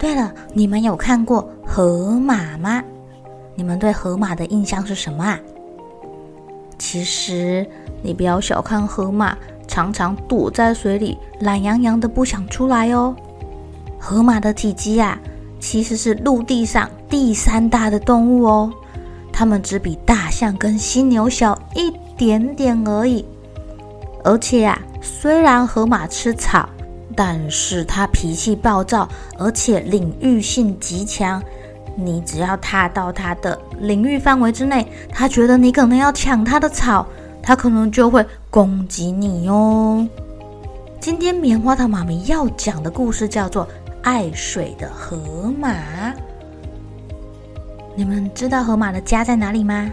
对了，你们有看过河马吗？你们对河马的印象是什么啊？其实你不要小看河马，常常躲在水里，懒洋洋的不想出来哦。河马的体积啊，其实是陆地上第三大的动物哦。它们只比大象跟犀牛小一点点而已。而且啊，虽然河马吃草，但是它脾气暴躁，而且领域性极强。你只要踏到它的领域范围之内，它觉得你可能要抢它的草，它可能就会攻击你哦。今天棉花糖妈咪要讲的故事叫做《爱水的河马》。你们知道河马的家在哪里吗？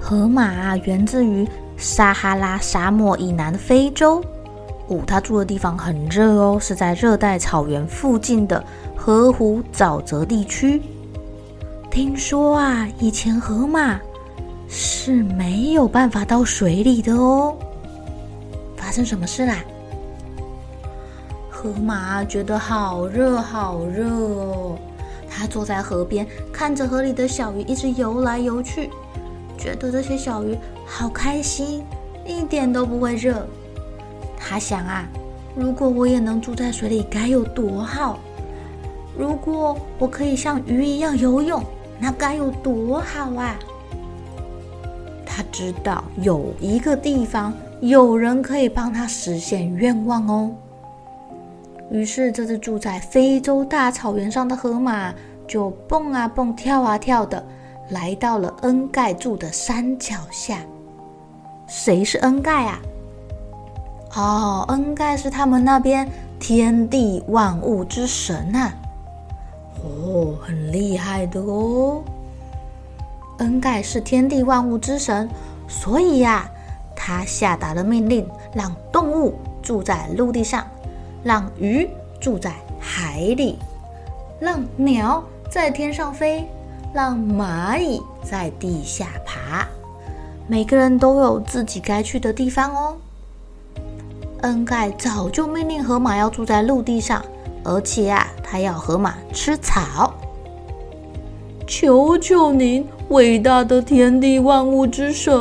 河马，源自于撒哈拉沙漠以南的非洲。哦，他住的地方很热哦，是在热带草原附近的河湖沼泽地区。听说啊，以前河马是没有办法到水里的哦。发生什么事啦？河马觉得好热，好热哦。它坐在河边，看着河里的小鱼一直游来游去，觉得这些小鱼好开心，一点都不会热。他想啊，如果我也能住在水里，该有多好！如果我可以像鱼一样游泳，那该有多好啊！他知道有一个地方，有人可以帮他实现愿望哦。于是，这只住在非洲大草原上的河马就蹦啊蹦、跳啊跳的，来到了恩盖住的山脚下。谁是恩盖啊？哦，恩盖是他们那边天地万物之神呐、啊。哦，很厉害的哦。恩盖是天地万物之神，所以呀、他下达了命令，让动物住在陆地上。让鱼住在海里，让鸟在天上飞，让蚂蚁在地下爬。每个人都有自己该去的地方哦。恩盖早就命令河马要住在陆地上，而且啊，他要河马吃草。求求您，伟大的天地万物之神！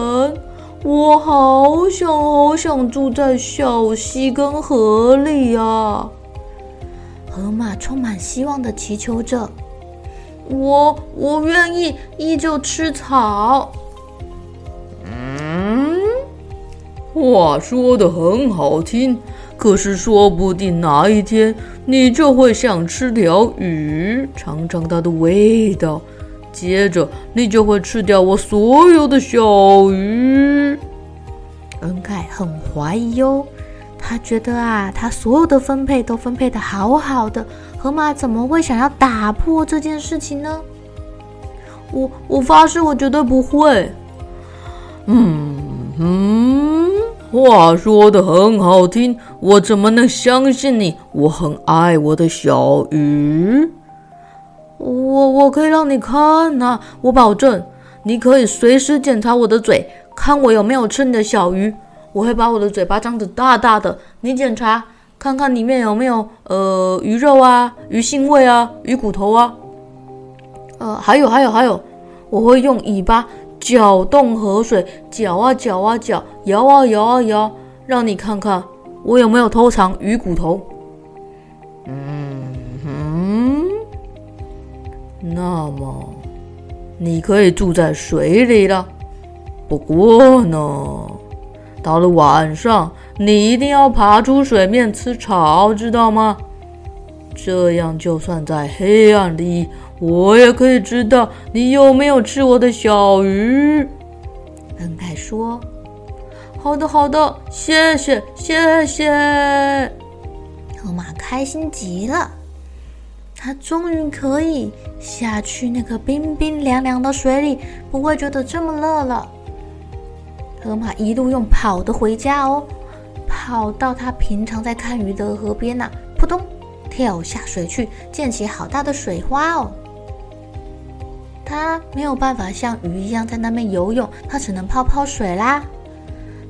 我好想好想住在小溪跟河里啊！河马充满希望的祈求着：“我我愿意依旧吃草。”话说得很好听，可是说不定哪一天你就会想吃条鱼，尝尝它的味道。接着，你就会吃掉我所有的小鱼。恩盖很怀疑哟，他觉得啊，他所有的分配都分配得好好的，河马怎么会想要打破这件事情呢？我我发誓，我绝对不会。嗯嗯，话说得很好听，我怎么能相信你？我很爱我的小鱼。我我可以让你看呐、啊，我保证，你可以随时检查我的嘴，看我有没有吃你的小鱼。我会把我的嘴巴张得大大的，你检查看看里面有没有呃鱼肉啊、鱼腥味啊、鱼骨头啊。呃，还有还有还有，我会用尾巴搅动河水，搅啊搅啊搅，摇啊摇啊摇，让你看看我有没有偷藏鱼骨头。嗯哼。那么你可以住在水里了。不过呢，到了晚上，你一定要爬出水面吃草，知道吗？这样，就算在黑暗里，我也可以知道你有没有吃我的小鱼。恩凯说：“好的，好的，谢谢，谢谢。”河马开心极了，它终于可以下去那个冰冰凉凉的水里，不会觉得这么热了。河马一路用跑的回家哦，跑到它平常在看鱼的河边呐，扑通跳下水去，溅起好大的水花哦。他没有办法像鱼一样在那边游泳，他只能泡泡水啦。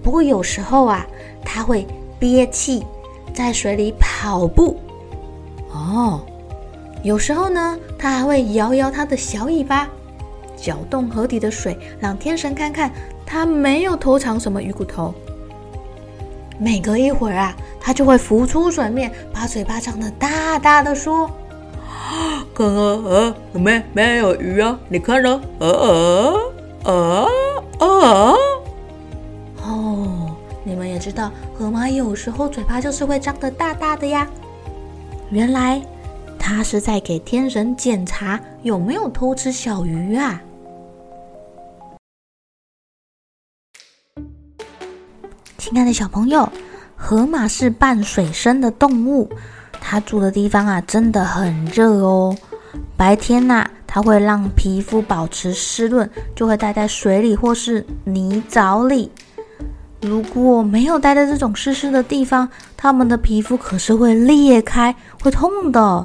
不过有时候啊，他会憋气在水里跑步哦。有时候呢，他还会摇摇他的小尾巴，搅动河底的水，让天神看看他没有偷藏什么鱼骨头。每隔一会儿啊，他就会浮出水面，把嘴巴张得大大的说。啊刚刚啊，没没有鱼啊？你看呢？啊啊啊啊！哦，你们也知道，河马有时候嘴巴就是会张得大大的呀。原来他是在给天神检查有没有偷吃小鱼啊。亲爱的小朋友，河马是半水生的动物。它住的地方啊，真的很热哦。白天呐、它会让皮肤保持湿润，就会待在水里或是泥沼里。如果没有待在这种湿湿的地方，它们的皮肤可是会裂开，会痛的。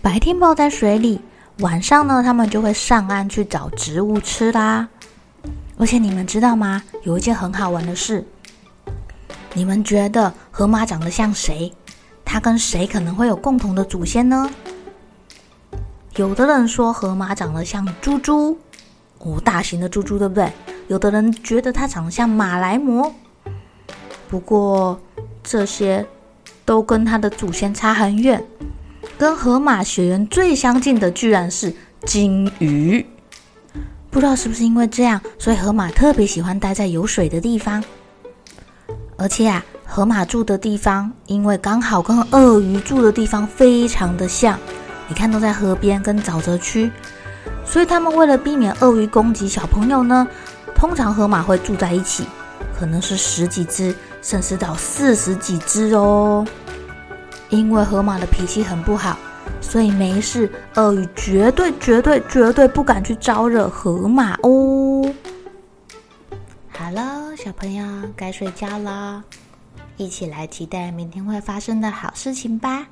白天泡在水里，晚上呢，它们就会上岸去找植物吃啦。而且你们知道吗？有一件很好玩的事，你们觉得河马长得像谁？它跟谁可能会有共同的祖先呢？有的人说河马长得像猪猪，哦，大型的猪猪，对不对？有的人觉得它长得像马来貘，不过这些都跟它的祖先差很远。跟河马血缘最相近的居然是鲸鱼，不知道是不是因为这样，所以河马特别喜欢待在有水的地方，而且啊。河马住的地方，因为刚好跟鳄鱼住的地方非常的像，你看都在河边跟沼泽区，所以他们为了避免鳄鱼攻击小朋友呢，通常河马会住在一起，可能是十几只，甚至到四十几只哦。因为河马的脾气很不好，所以没事，鳄鱼绝对绝对绝对不敢去招惹河马哦。好了，小朋友该睡觉了。一起来期待明天会发生的好事情吧！